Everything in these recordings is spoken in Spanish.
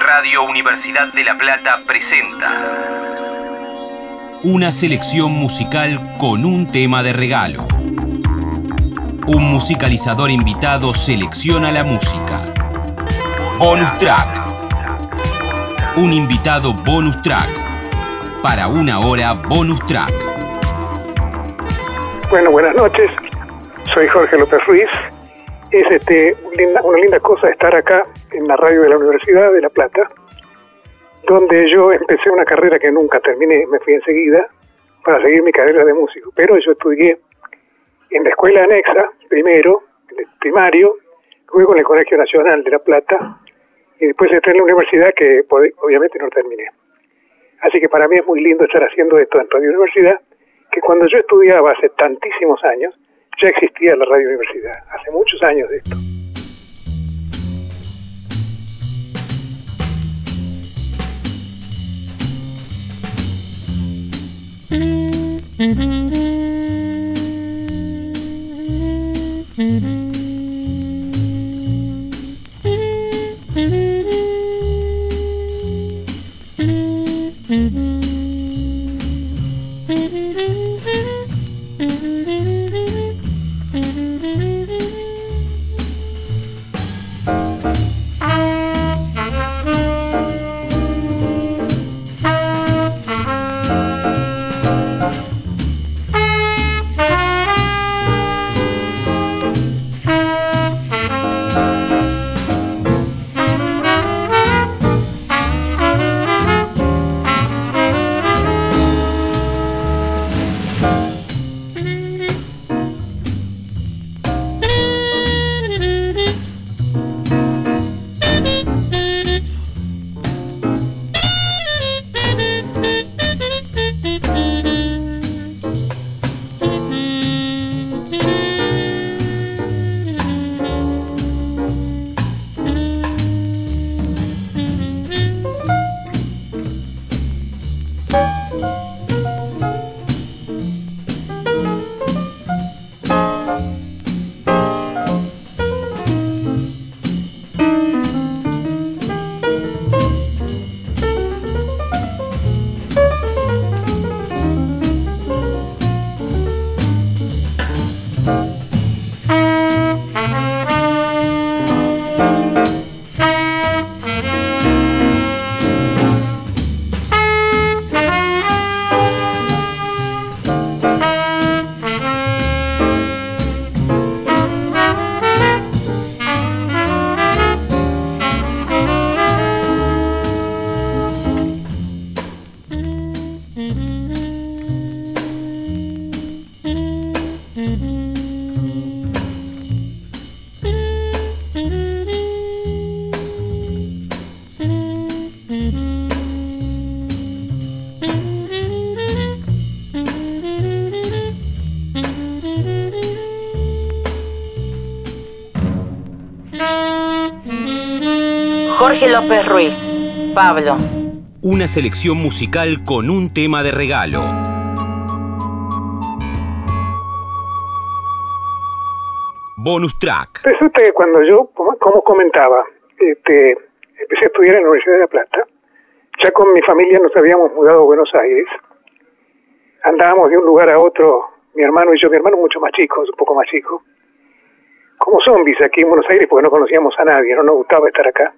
Radio Universidad de La Plata presenta una selección musical con un tema de regalo. Un musicalizador invitado selecciona la música. Bonus track. Un invitado bonus track. Para una hora bonus track. Bueno, buenas noches. Soy Jorge López Ruiz. Es este, una linda cosa estar acá en la radio de la Universidad de La Plata, donde yo empecé una carrera que nunca terminé, me fui enseguida para seguir mi carrera de músico, pero yo estudié en la escuela anexa, primero, en el primario, luego en el Colegio Nacional de La Plata, y después entré en la universidad que obviamente no terminé. Así que para mí es muy lindo estar haciendo esto en Radio Universidad, que cuando yo estudiaba hace tantísimos años, ya existía la Radio Universidad, hace muchos años de esto. López Ruiz. Pablo. Una selección musical con un tema de regalo. Bonus track. Resulta que cuando yo, como comentaba, este, empecé a estudiar en la Universidad de La Plata, ya con mi familia nos habíamos mudado a Buenos Aires. Andábamos de un lugar a otro, mi hermano y yo, mi hermano mucho más chico, un poco más chico, como zombies aquí en Buenos Aires porque no conocíamos a nadie, no nos gustaba estar acá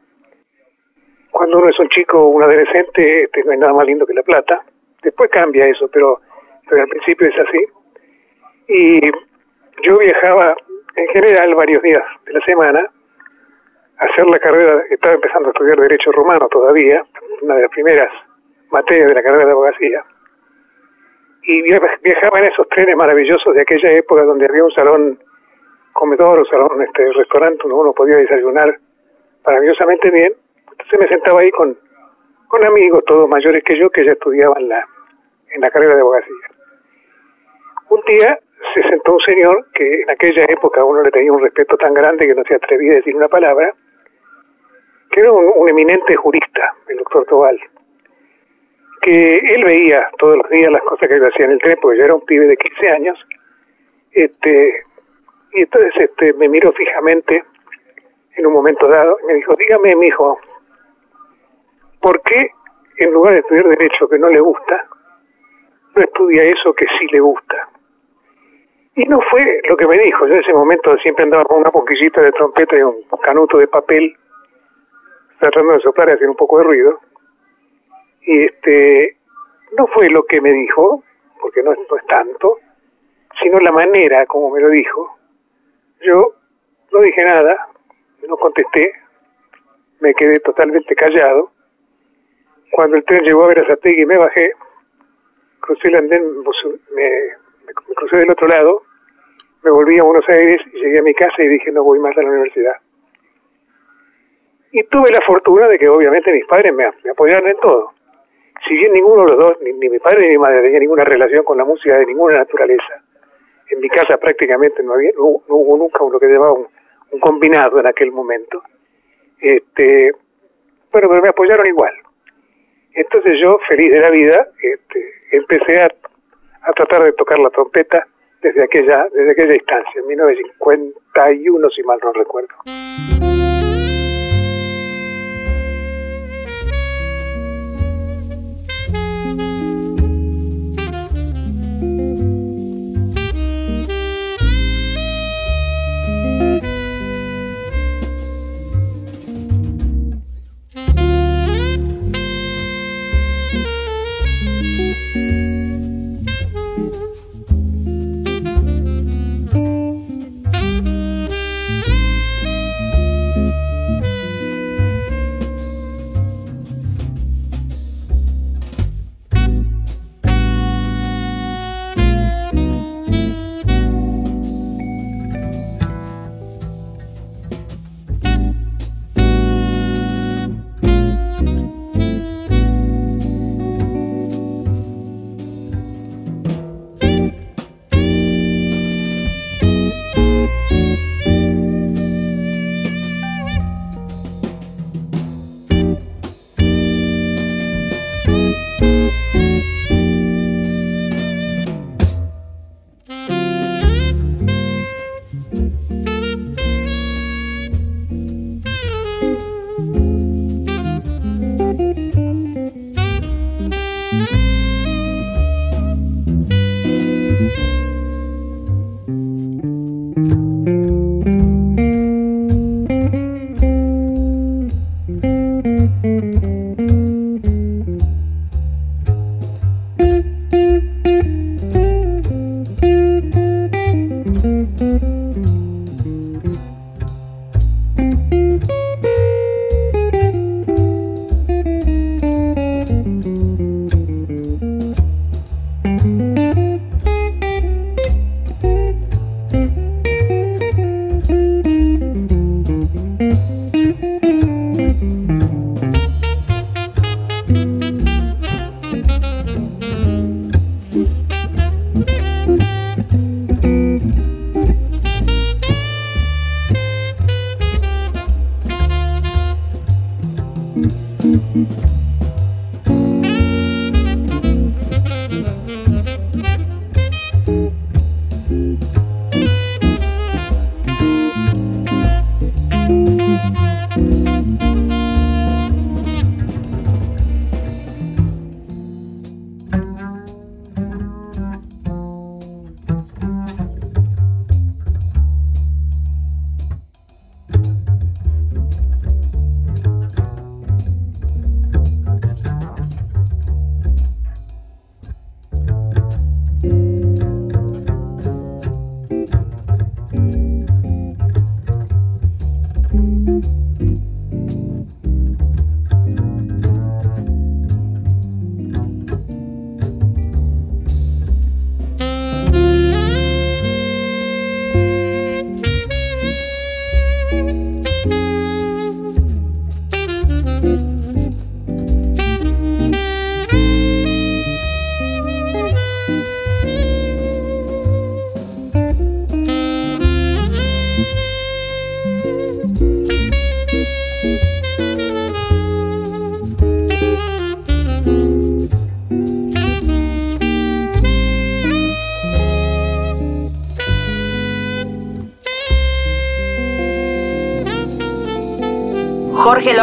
cuando uno es un chico o un adolescente, este, no hay nada más lindo que la plata. Después cambia eso, pero, al principio es así. Y yo viajaba en general varios días de la semana a hacer la carrera, estaba empezando a estudiar Derecho Romano todavía, una de las primeras materias de la carrera de abogacía. Y viajaba en esos trenes maravillosos de aquella época donde había un salón comedor o salón, este restaurante donde uno podía desayunar maravillosamente bien entonces me sentaba ahí con, con amigos, todos mayores que yo, que ya estudiaban la, en la carrera de abogacía. Un día se sentó un señor que en aquella época uno le tenía un respeto tan grande que no se atrevía a decir una palabra, que era un, eminente jurista, el doctor Tobal, que él veía todos los días las cosas que yo hacía en el tren, porque yo era un pibe de 15 años, este, y entonces este, me miró fijamente en un momento dado y me dijo, dígame, mi hijo, ¿por qué en lugar de estudiar derecho que no le gusta, no estudia eso que sí le gusta? Y no fue lo que me dijo. Yo en ese momento siempre andaba con una poquillita de trompeta y un canuto de papel, tratando de soplar y hacer un poco de ruido. Y este, no fue lo que me dijo, porque no, no es tanto, sino la manera como me lo dijo. Yo no dije nada, no contesté, me quedé totalmente callado. Cuando el tren llegó a Verazategui me bajé, crucé el andén, me, crucé del otro lado, me volví a Buenos Aires y llegué a mi casa y dije no voy más a la universidad. Y tuve la fortuna de que obviamente mis padres me, apoyaron en todo. Si bien ninguno de los dos, ni, mi padre ni mi madre, tenía ninguna relación con la música de ninguna naturaleza, en mi casa prácticamente no había, no, hubo nunca lo que llamaba un, un, combinado en aquel momento. Este, bueno, pero me apoyaron igual. Entonces yo, feliz de la vida, este, empecé a, a tratar de tocar la trompeta desde aquella, desde aquella instancia, en 1951, si mal no recuerdo.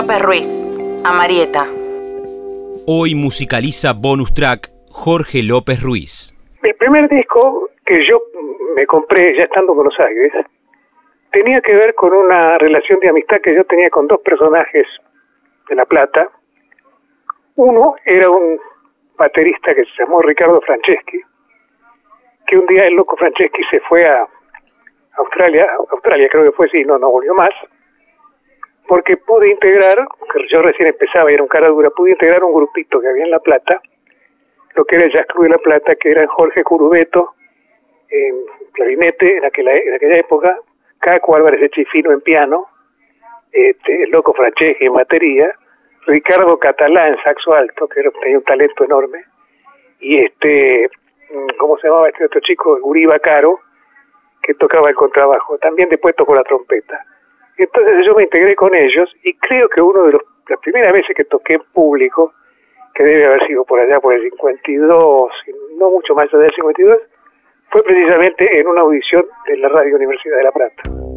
López Ruiz, a Marieta. Hoy musicaliza bonus track Jorge López Ruiz. El primer disco que yo me compré ya estando en Buenos Aires tenía que ver con una relación de amistad que yo tenía con dos personajes de La Plata. Uno era un baterista que se llamó Ricardo Franceschi, que un día el loco Franceschi se fue a Australia, Australia creo que fue, sí, no, no volvió más, porque pude integrar, yo recién empezaba y era un cara dura, pude integrar un grupito que había en La Plata, lo que era el Jazz Club de La Plata, que era Jorge Curubeto, en clarinete en aquella, en aquella época, Caco Álvarez de Chifino en piano, este, loco Franceschi en batería, Ricardo Catalá en saxo alto, que era, tenía un talento enorme, y este, mm, ¿cómo se llamaba este otro chico? Uriba Caro, que tocaba el contrabajo, también después tocó la trompeta. Entonces yo me integré con ellos y creo que uno de los, las primeras veces que toqué en público, que debe haber sido por allá por el 52, no mucho más allá del 52, fue precisamente en una audición de la Radio Universidad de La Plata.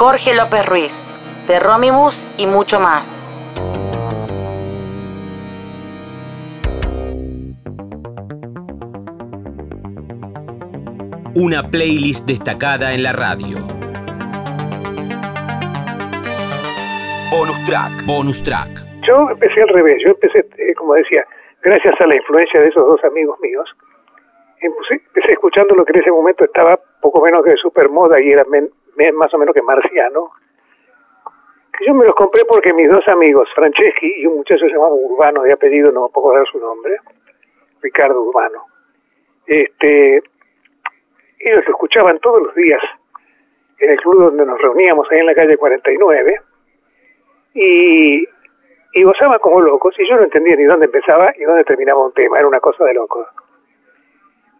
Jorge López Ruiz, de Romimus y mucho más. Una playlist destacada en la radio. Bonus track. Bonus track. Yo empecé al revés. Yo empecé, eh, como decía, gracias a la influencia de esos dos amigos míos, empecé, escuchando lo que en ese momento estaba poco menos que de super moda y era más o menos que marciano. Yo me los compré porque mis dos amigos, Franceschi y un muchacho llamado Urbano, de apellido, no puedo dar su nombre, Ricardo Urbano, este, ellos lo escuchaban todos los días en el club donde nos reuníamos ahí en la calle 49 y, y gozaban como locos y yo no entendía ni dónde empezaba y dónde terminaba un tema, era una cosa de locos.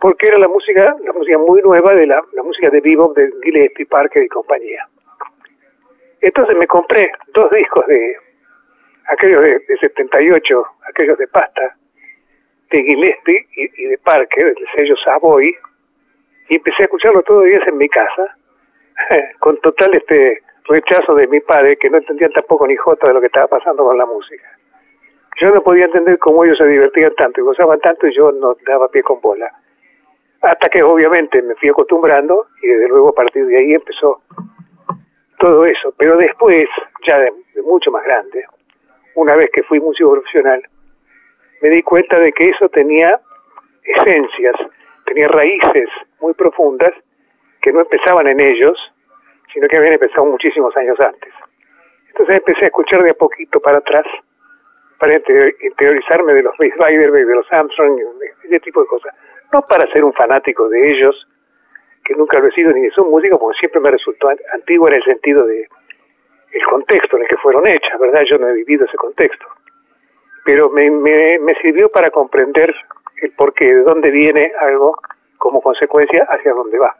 Porque era la música, la música muy nueva de la, la música de vivo de Gillespie, Parker y compañía. Entonces me compré dos discos de aquellos de, 78, aquellos de pasta, de Gillespie y, de Parker, el sello Savoy, y empecé a escucharlo todos los días en mi casa, con total este rechazo de mi padre, que no entendían tampoco ni jota de lo que estaba pasando con la música. Yo no podía entender cómo ellos se divertían tanto y gozaban tanto y yo no daba pie con bola. Hasta que obviamente me fui acostumbrando y desde luego a partir de ahí empezó todo eso. Pero después, ya de, mucho más grande, una vez que fui músico profesional, me di cuenta de que eso tenía esencias, tenía raíces muy profundas que no empezaban en ellos, sino que habían empezado muchísimos años antes. Entonces empecé a escuchar de a poquito para atrás, para interiorizarme de los Bass Rider, de los Armstrong, de ese tipo de cosas. No para ser un fanático de ellos, que nunca lo he sido ni de su música, porque siempre me resultó antiguo en el sentido de el contexto en el que fueron hechas, ¿verdad? Yo no he vivido ese contexto. Pero me, me, me sirvió para comprender el porqué, de dónde viene algo como consecuencia hacia dónde va.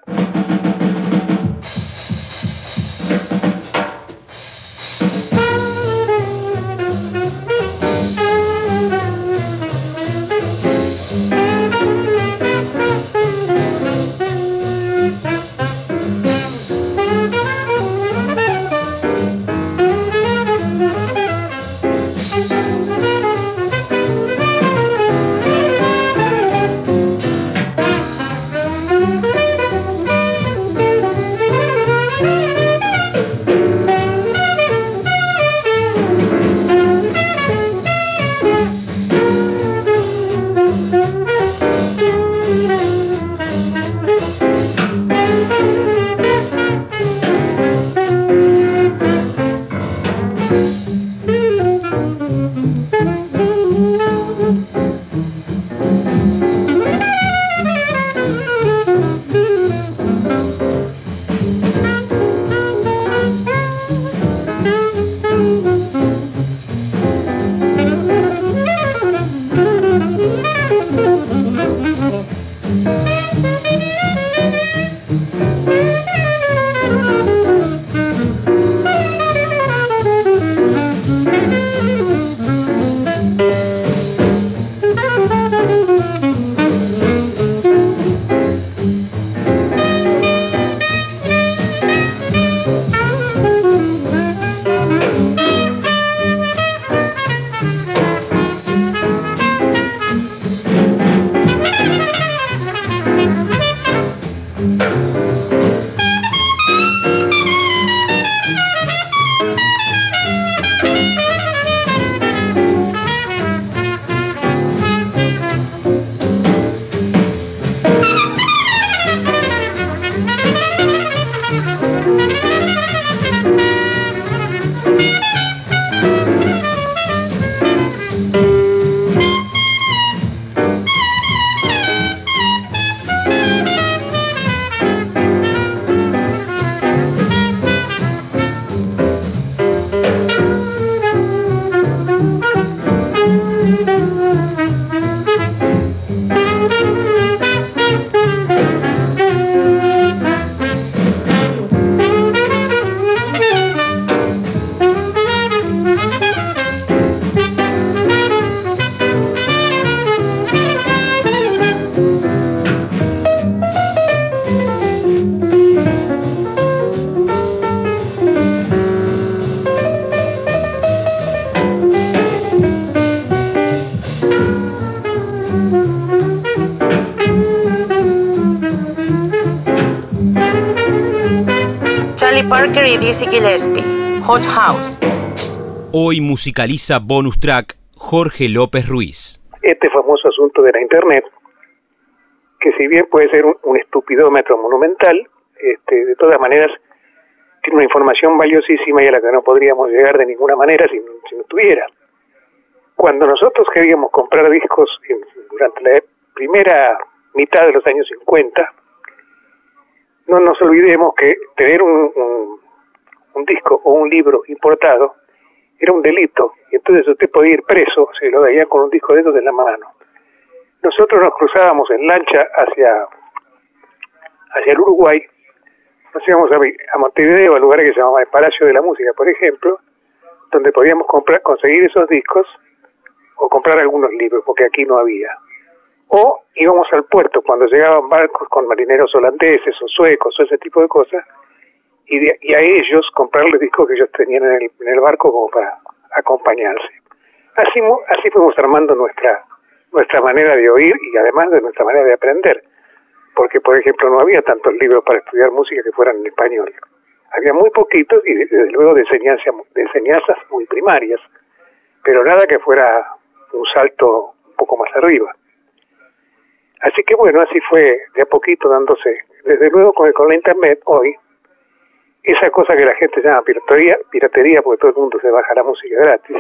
Dizzy Gillespie, Hot House. Hoy musicaliza bonus track Jorge López Ruiz. Este famoso asunto de la Internet, que si bien puede ser un, estupidómetro monumental, este, de todas maneras tiene una información valiosísima y a la que no podríamos llegar de ninguna manera si, no tuviera. Cuando nosotros queríamos comprar discos durante la primera mitad de los años 50, no nos olvidemos que tener un, un, disco o un libro importado era un delito y entonces usted podía ir preso si lo veía con un disco de en la mano. Nosotros nos cruzábamos en lancha hacia, hacia el Uruguay, nos íbamos a, a Montevideo, al lugar que se llamaba el Palacio de la Música, por ejemplo, donde podíamos comprar, conseguir esos discos o comprar algunos libros, porque aquí no había. O íbamos al puerto cuando llegaban barcos con marineros holandeses o suecos o ese tipo de cosas, y, y a ellos comprarles discos que ellos tenían en el, en el barco como para acompañarse. Así, así fuimos armando nuestra, nuestra manera de oír y además de nuestra manera de aprender. Porque, por ejemplo, no había tantos libros para estudiar música que fueran en español. Había muy poquitos y desde luego de, enseñanza, de enseñanzas muy primarias, pero nada que fuera un salto un poco más arriba. Así que bueno, así fue de a poquito dándose. Desde luego con, con la internet hoy, esa cosa que la gente llama piratería, piratería porque todo el mundo se baja la música gratis,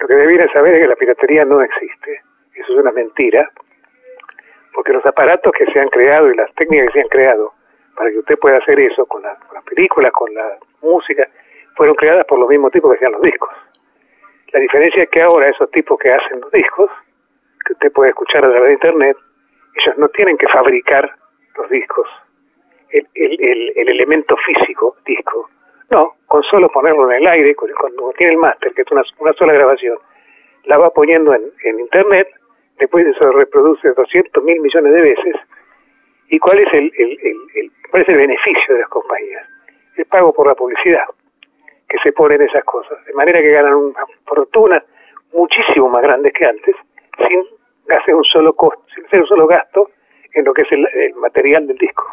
lo que debiera saber es que la piratería no existe. Eso es una mentira, porque los aparatos que se han creado y las técnicas que se han creado para que usted pueda hacer eso con, las películas, con la música, fueron creadas por los mismos tipos que hacían los discos. La diferencia es que ahora esos tipos que hacen los discos, que usted puede escuchar a través de internet, ellos no tienen que fabricar los discos, el, el, el, elemento físico disco. No, con solo ponerlo en el aire, cuando tiene el máster, que es una, una sola grabación, la va poniendo en, en internet, después se reproduce 200 mil millones de veces. ¿Y cuál es el, el, el, cuál es el beneficio de las compañías? El pago por la publicidad que se pone en esas cosas. De manera que ganan una fortuna muchísimo más grande que antes, sin hacer un solo costo, sin hacer un solo gasto en lo que es el, el material del disco.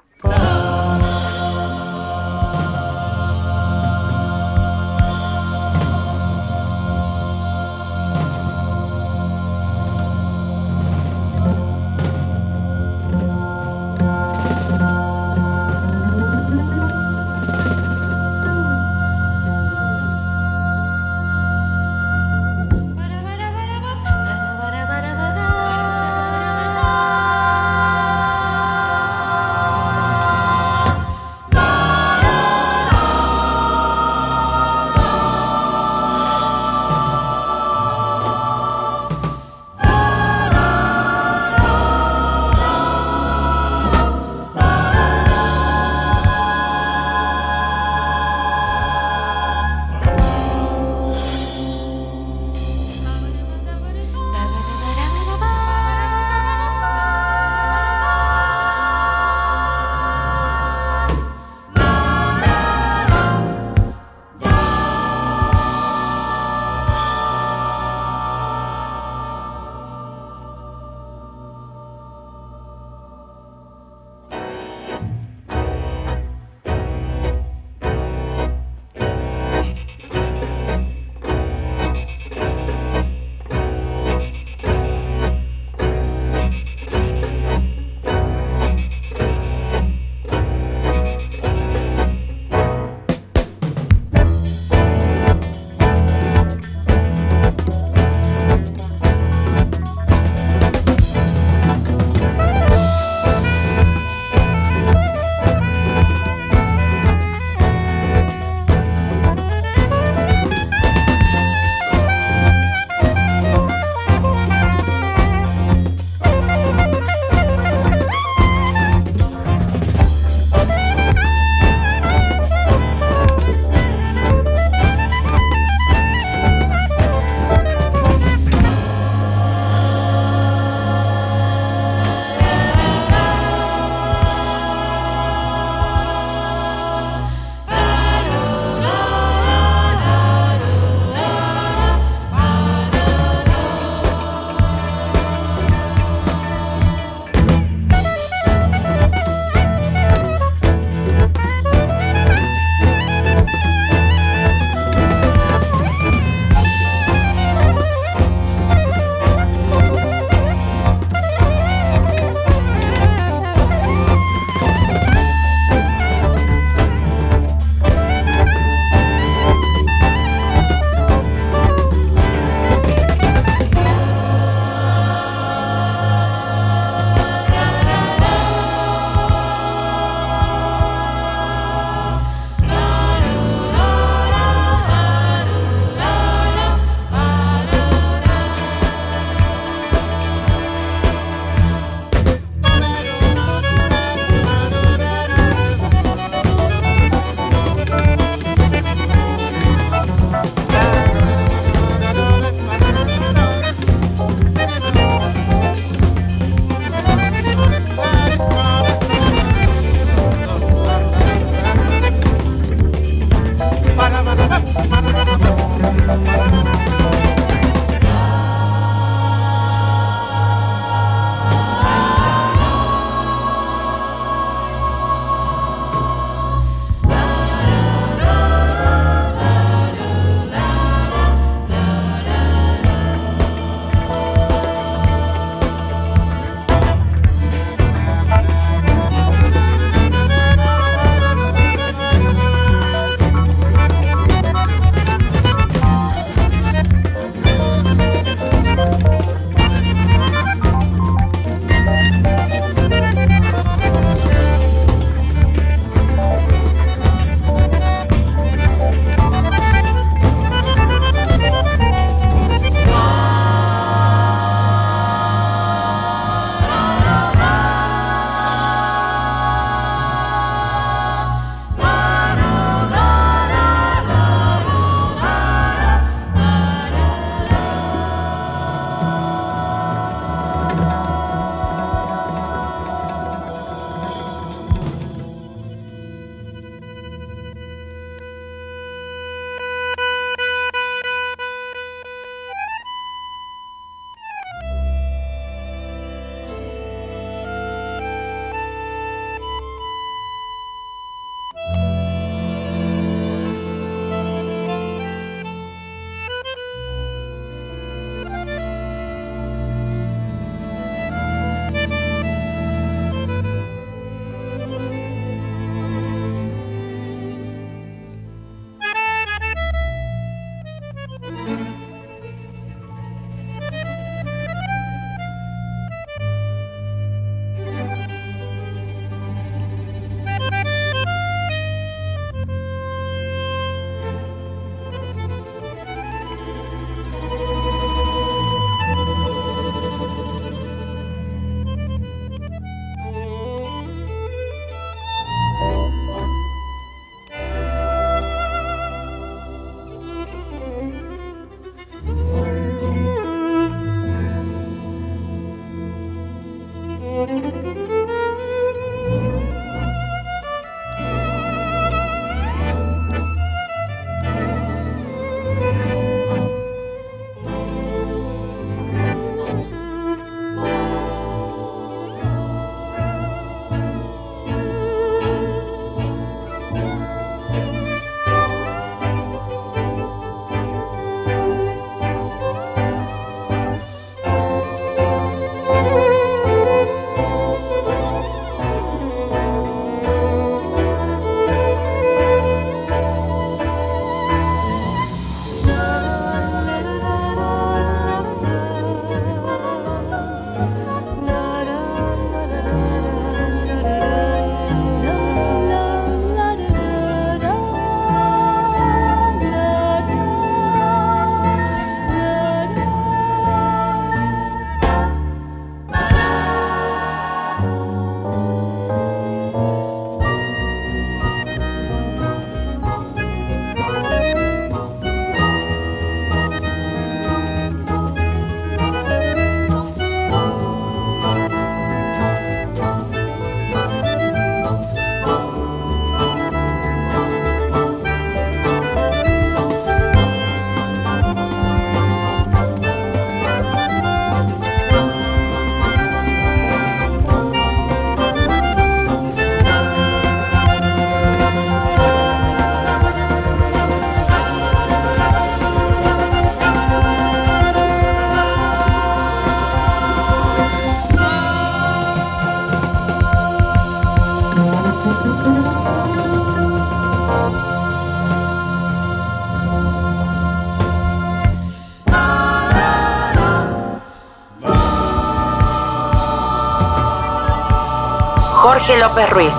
López Ruiz.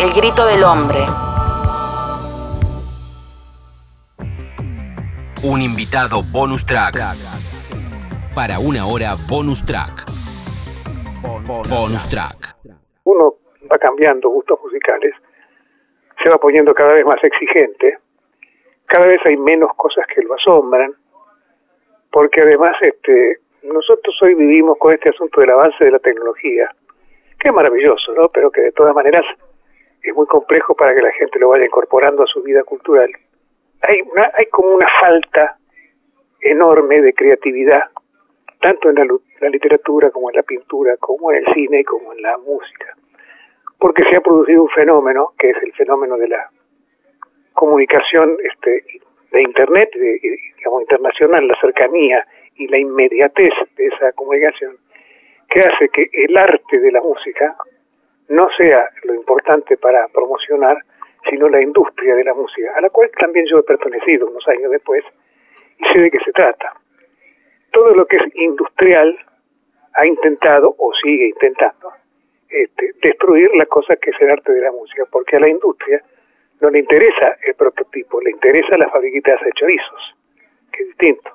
El grito del hombre. Un invitado bonus track. Para una hora bonus track. Bonus track. Uno va cambiando gustos musicales, se va poniendo cada vez más exigente, cada vez hay menos cosas que lo asombran, porque además este, nosotros hoy vivimos con este asunto del avance de la tecnología, que es maravilloso, ¿no? pero que de todas maneras es muy complejo para que la gente lo vaya incorporando a su vida cultural hay, una, hay como una falta enorme de creatividad, tanto en la, literatura como en la pintura, como en el cine, como en la música, porque se ha producido un fenómeno que es el fenómeno de la comunicación este, de Internet, de, digamos, internacional, la cercanía y la inmediatez de esa comunicación, que hace que el arte de la música no sea lo importante para promocionar, sino la industria de la música, a la cual también yo he pertenecido unos años después y sé de qué se trata. Todo lo que es industrial ha intentado o sigue intentando este, destruir la cosa que es el arte de la música, porque a la industria no le interesa el prototipo, le interesa la fabriquita de chorizos, que es distinto.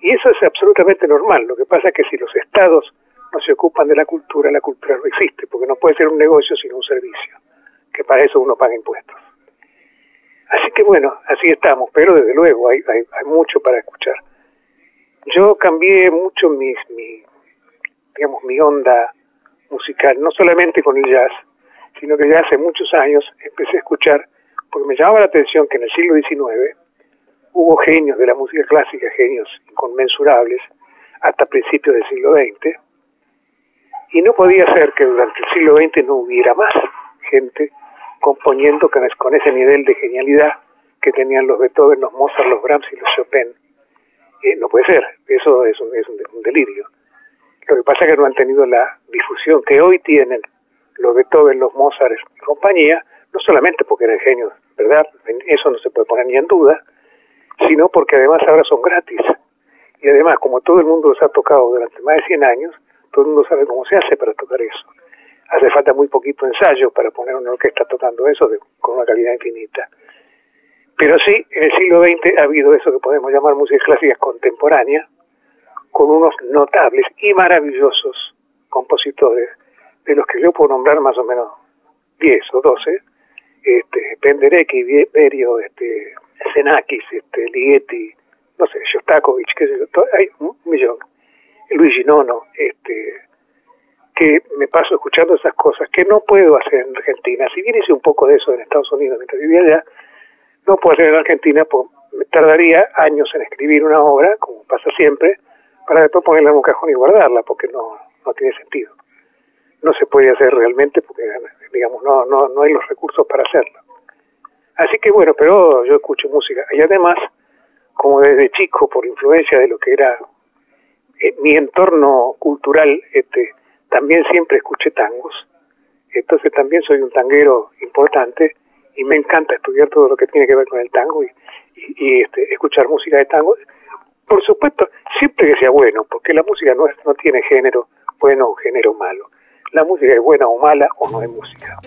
Y eso es absolutamente normal. Lo que pasa es que si los estados se ocupan de la cultura, la cultura no existe, porque no puede ser un negocio sino un servicio que para eso uno paga impuestos. Así que bueno, así estamos, pero desde luego hay, hay, mucho para escuchar. Yo cambié mucho mis, mi, digamos, mi onda musical, no solamente con el jazz, sino que ya hace muchos años empecé a escuchar, porque me llamaba la atención que en el siglo XIX hubo genios de la música clásica, genios inconmensurables, hasta principios del siglo XX, y no podía ser que durante el siglo XX no hubiera más gente componiendo con, ese nivel de genialidad que tenían los Beethoven, los Mozart, los Brahms y los Chopin. Eh, no puede ser, eso es, un, un, delirio. Lo que pasa es que no han tenido la difusión que hoy tienen los Beethoven, los Mozart y compañía, no solamente porque eran genios, ¿verdad? Eso no se puede poner ni en duda, sino porque además ahora son gratis. Y además, como todo el mundo los ha tocado durante más de 100 años, todo el mundo sabe cómo se hace para tocar eso. Hace falta muy poquito ensayo para poner una orquesta tocando eso con una calidad infinita. Pero sí, en el siglo XX ha habido eso que podemos llamar música clásica contemporánea, con unos notables y maravillosos compositores, de los que yo puedo nombrar más o menos 10 o 12, este, Penderecki, Berio, este, Xenakis, este, Ligeti, no sé, Shostakovich, qué sé yo, hay un millón, Luigi Nono, este, que me paso escuchando esas cosas que no puedo hacer en Argentina. Si bien hice un poco de eso en Estados Unidos mientras vivía allá, no puedo hacer en Argentina, pues me tardaría años en escribir una obra, como pasa siempre, para después ponerla en un cajón y guardarla, porque no, no tiene sentido. No se puede hacer realmente porque, digamos, no, no, no hay los recursos para hacerlo. Así que bueno, pero yo escucho música. Y además, como desde chico, por influencia de lo que era eh, mi entorno cultural, este, también siempre escuché tangos, entonces también soy un tanguero importante y me encanta estudiar todo lo que tiene que ver con el tango y, y, este, escuchar música de tango. Por supuesto, siempre que sea bueno, porque la música no, no tiene género bueno o género malo. La música es buena o mala o no es música.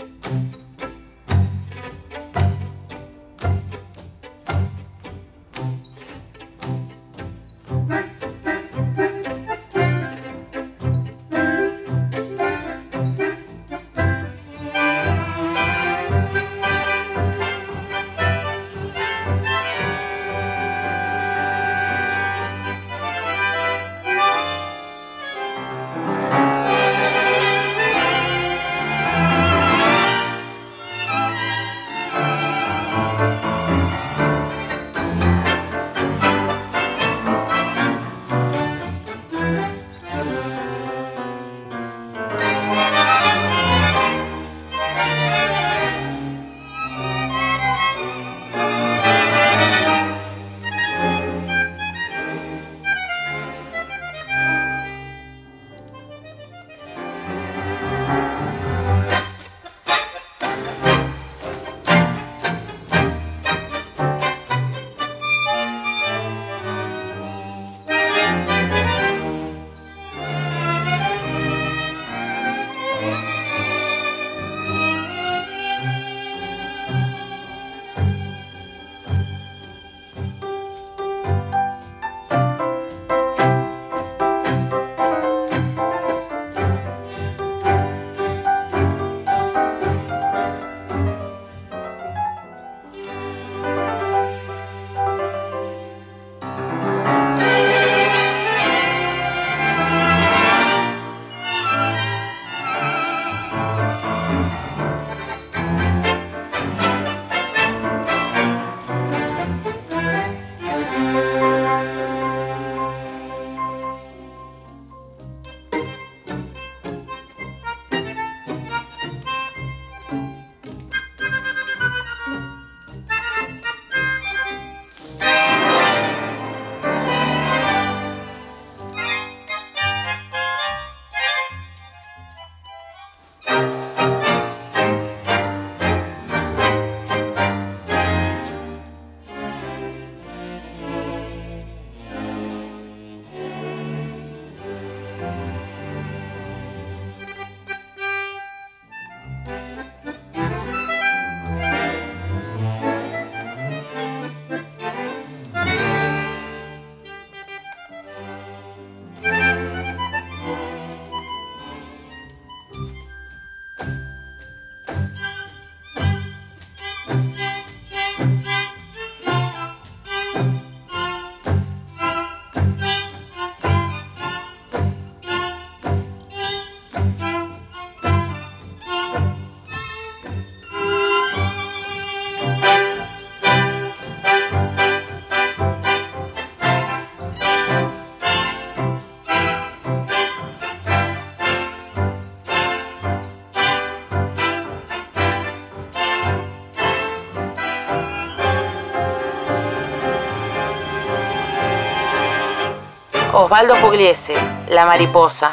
Osvaldo Pugliese, La Mariposa.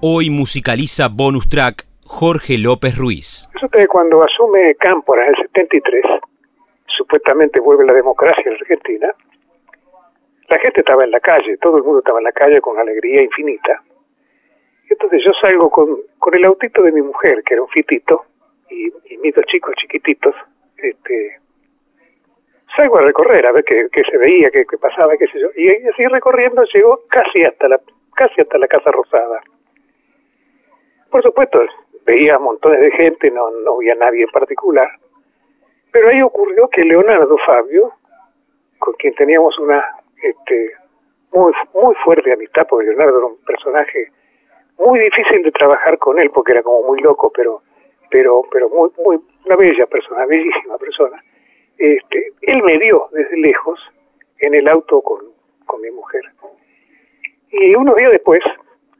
Hoy musicaliza bonus track Jorge López Ruiz. Resulta cuando asume Cámpora en el 73, supuestamente vuelve la democracia en Argentina, la gente estaba en la calle, todo el mundo estaba en la calle con alegría infinita. Entonces yo salgo con, con el autito de mi mujer, que era un fitito, y, mis dos chicos chiquititos, este, salgo a recorrer a ver qué, se veía, qué, pasaba, qué sé yo. Y así recorriendo llegó casi hasta la, casi hasta la Casa Rosada. Por supuesto, veía montones de gente, no, no había nadie en particular. Pero ahí ocurrió que Leonardo Fabio, con quien teníamos una este, muy, muy fuerte amistad, porque Leonardo era un personaje muy difícil de trabajar con él, porque era como muy loco, pero, pero, pero muy, muy, una bella persona, bellísima persona. Este, él me vio desde lejos en el auto con, con mi mujer. Y unos días después,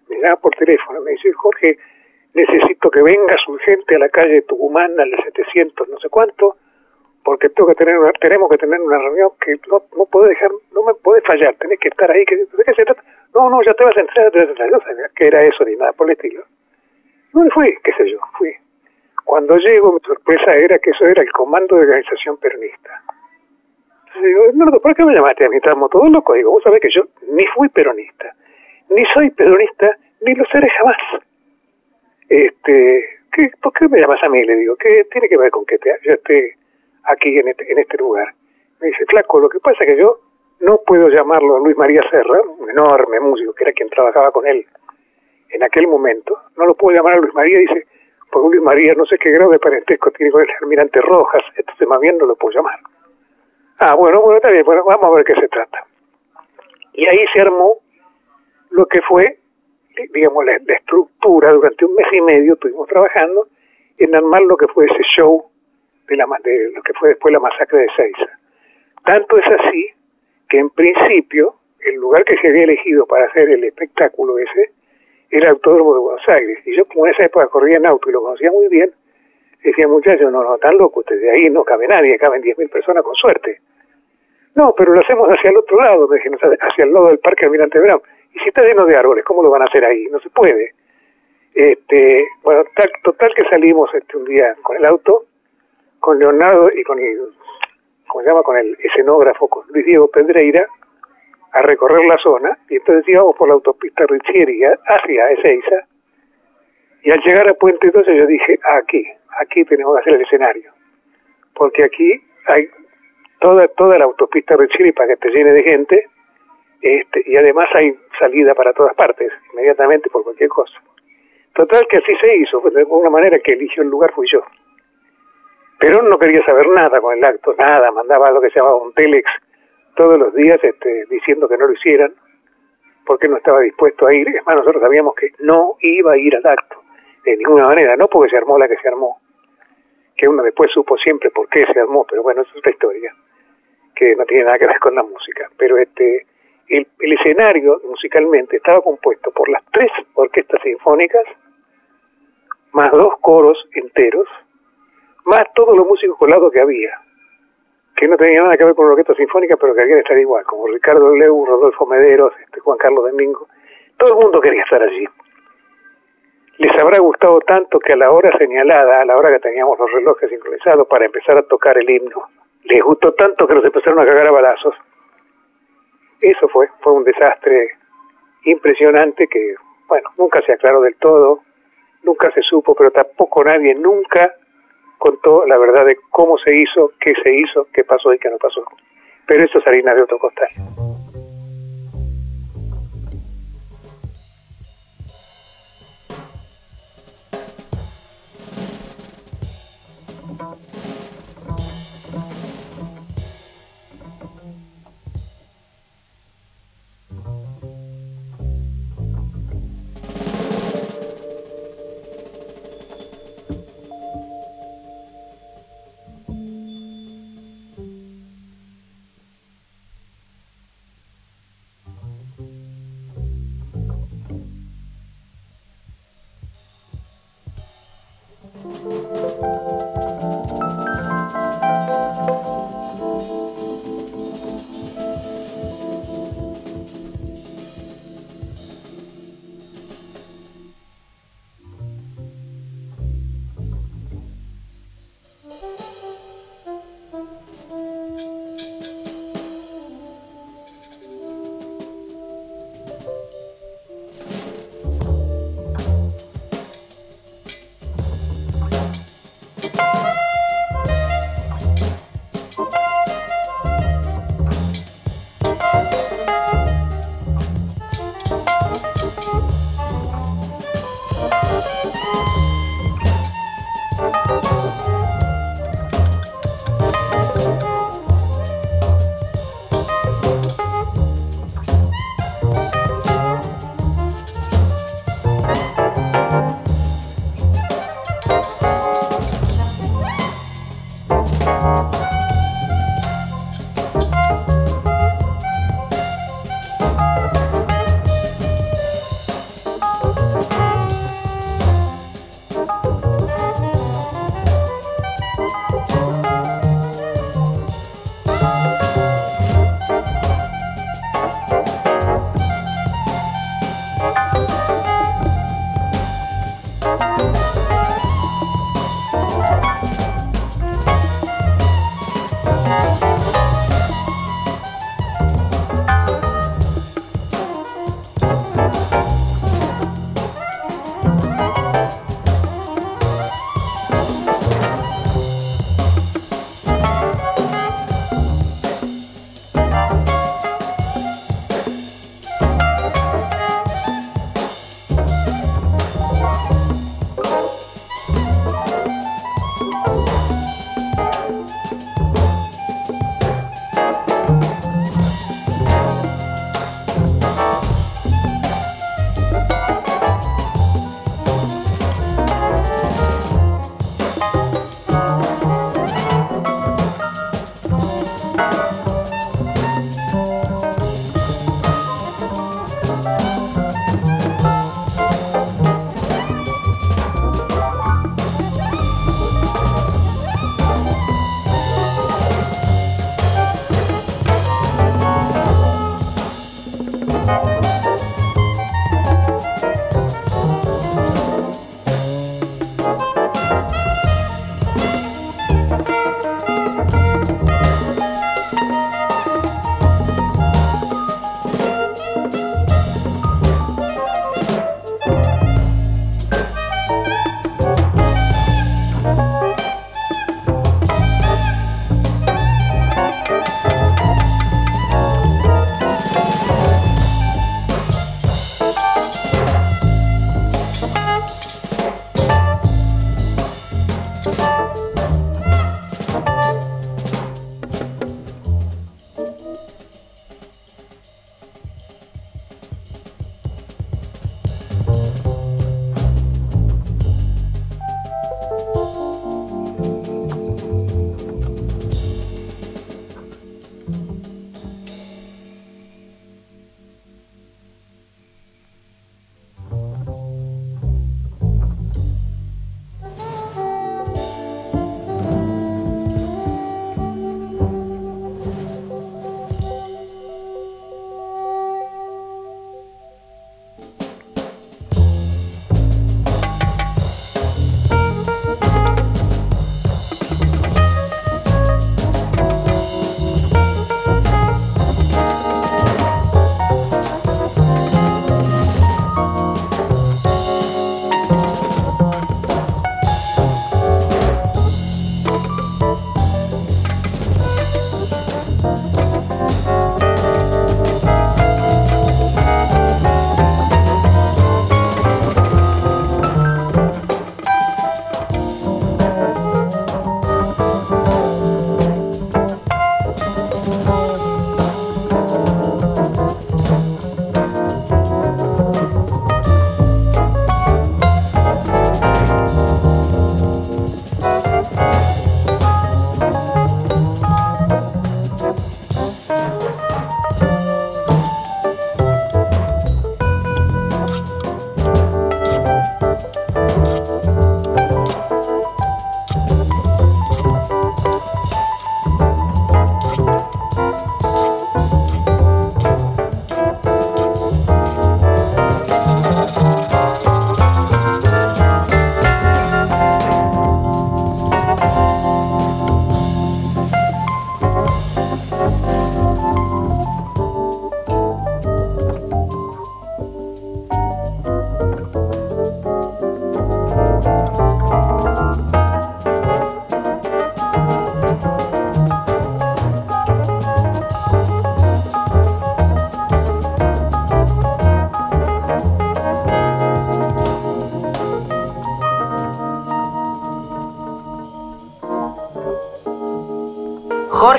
me llama por teléfono, me dice, Jorge, necesito que vengas urgente a la calle Tucumán, al 700, no sé cuánto, porque tengo que tener una, tenemos que tener una reunión que no, no puede dejar, no me puede fallar, tenés que estar ahí, que, ¿de qué se trata? No, no, ya te vas a entrar, no sabía que era eso ni nada por el estilo. ¿Dónde fui? ¿Qué sé yo? Fui. Cuando llego, mi sorpresa era que eso era el comando de organización peronista. Entonces digo, no, ¿por qué me llamaste a mí? Estamos todos locos. Digo, vos sabés que yo ni fui peronista, ni soy peronista, ni lo seré jamás. Este, ¿qué, ¿Por qué me llamas a mí? Le digo, ¿qué tiene que ver con que te, yo esté aquí en este, este lugar. Me dice, flaco, lo que pasa es que yo no puedo llamarlo a Luis María Serra, un enorme músico que era quien trabajaba con él en aquel momento, no lo puedo llamar a Luis María, dice, María no sé qué grado de parentesco tiene con el almirante Rojas, entonces más bien no lo puedo llamar. Ah, bueno, bueno, está bien, bueno, vamos a ver qué se trata. Y ahí se armó lo que fue, digamos, la, la estructura, durante un mes y medio estuvimos trabajando en armar lo que fue ese show de, la, de lo que fue después la masacre de Seiza. Tanto es así que en principio el lugar que se había elegido para hacer el espectáculo ese el Autódromo de Buenos Aires. Y yo como en esa época corría en auto y lo conocía muy bien, decía muchachos, no, no, tan loco, de ahí no cabe nadie, caben 10.000 personas con suerte. No, pero lo hacemos hacia el otro lado, me dijeron, hacia el lado del Parque Almirante Brown. Y si está lleno de árboles, ¿cómo lo van a hacer ahí? No se puede. Este, bueno, tal, total que salimos este un día con el auto con Leonardo y con el, ¿cómo se llama? Con el escenógrafo, con Luis Diego Pedreira, a recorrer la zona, y entonces íbamos por la autopista Richieri hacia Ezeiza, y al llegar a Puente 12 yo dije, aquí, aquí tenemos que hacer el escenario, porque aquí hay toda, toda la autopista Richieri para que te llene de gente, este, y además hay salida para todas partes, inmediatamente por cualquier cosa. Total que así se hizo, de alguna manera que eligió el lugar fui yo. Perón no quería saber nada con el acto, nada, mandaba lo que se llamaba un telex todos los días este, diciendo que no lo hicieran, porque no estaba dispuesto a ir. Es más, nosotros sabíamos que no iba a ir al acto, de ninguna manera, no porque se armó la que se armó, que uno después supo siempre por qué se armó, pero bueno, eso es otra historia, que no tiene nada que ver con la música. Pero este el, el escenario musicalmente estaba compuesto por las tres orquestas sinfónicas, más dos coros enteros, más todos los músicos colados que había, que no tenían nada que ver con la orquesta sinfónica, pero que querían estar igual, como Ricardo Leu, Rodolfo Mederos, este, Juan Carlos Domingo, todo el mundo quería estar allí. Les habrá gustado tanto que a la hora señalada, a la hora que teníamos los relojes sincronizados para empezar a tocar el himno, les gustó tanto que los empezaron a cagar a balazos. Eso fue, fue un desastre impresionante que, bueno, nunca se aclaró del todo, nunca se supo, pero tampoco nadie nunca contó la verdad de cómo se hizo, qué se hizo, qué pasó y qué no pasó. Pero eso es harina de otro costal.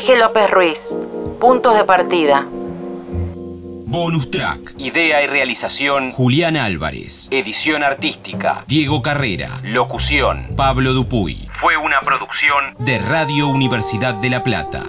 Jorge López Ruiz. Puntos de partida. Bonus track. Idea y realización Julián Álvarez. Edición artística Diego Carrera. Locución Pablo Dupuy. Fue una producción de Radio Universidad de La Plata.